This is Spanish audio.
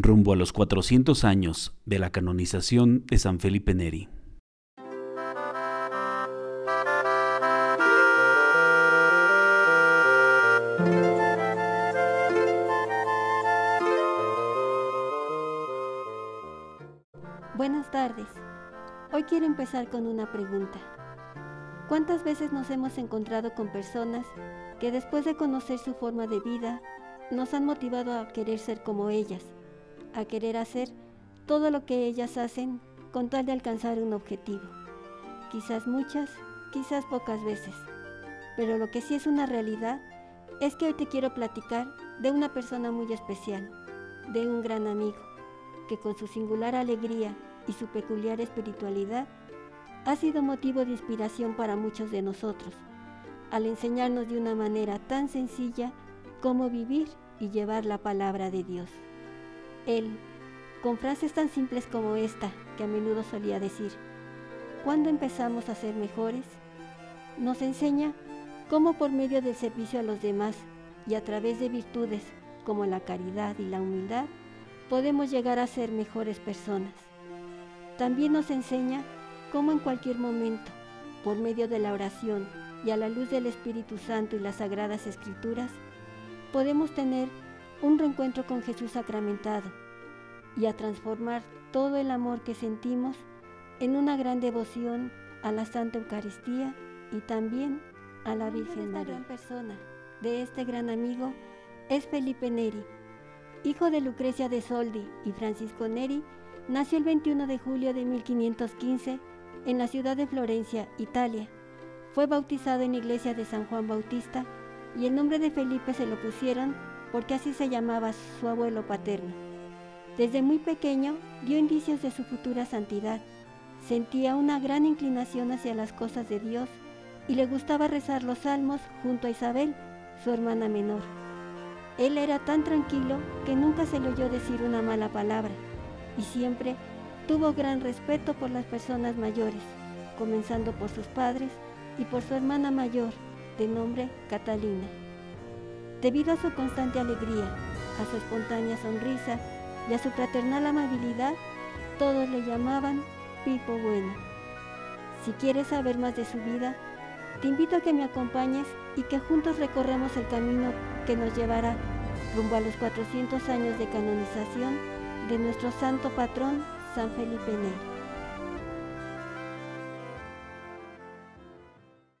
rumbo a los 400 años de la canonización de San Felipe Neri. Buenas tardes. Hoy quiero empezar con una pregunta. ¿Cuántas veces nos hemos encontrado con personas que después de conocer su forma de vida nos han motivado a querer ser como ellas, a querer hacer todo lo que ellas hacen con tal de alcanzar un objetivo? Quizás muchas, quizás pocas veces, pero lo que sí es una realidad es que hoy te quiero platicar de una persona muy especial, de un gran amigo, que con su singular alegría y su peculiar espiritualidad ha sido motivo de inspiración para muchos de nosotros, al enseñarnos de una manera tan sencilla cómo vivir y llevar la palabra de Dios. Él, con frases tan simples como esta, que a menudo solía decir, ¿cuándo empezamos a ser mejores? Nos enseña cómo por medio del servicio a los demás y a través de virtudes como la caridad y la humildad, podemos llegar a ser mejores personas. También nos enseña como en cualquier momento, por medio de la oración y a la luz del Espíritu Santo y las sagradas escrituras, podemos tener un reencuentro con Jesús sacramentado y a transformar todo el amor que sentimos en una gran devoción a la Santa Eucaristía y también a la Virgen María. gran persona de este gran amigo es Felipe Neri, hijo de Lucrecia de Soldi y Francisco Neri, nació el 21 de julio de 1515 en la ciudad de Florencia, Italia. Fue bautizado en la iglesia de San Juan Bautista y el nombre de Felipe se lo pusieron porque así se llamaba su abuelo paterno. Desde muy pequeño dio indicios de su futura santidad. Sentía una gran inclinación hacia las cosas de Dios y le gustaba rezar los salmos junto a Isabel, su hermana menor. Él era tan tranquilo que nunca se le oyó decir una mala palabra y siempre Tuvo gran respeto por las personas mayores, comenzando por sus padres y por su hermana mayor, de nombre Catalina. Debido a su constante alegría, a su espontánea sonrisa y a su fraternal amabilidad, todos le llamaban Pipo Bueno. Si quieres saber más de su vida, te invito a que me acompañes y que juntos recorramos el camino que nos llevará rumbo a los 400 años de canonización de nuestro santo patrón San Felipe Neri.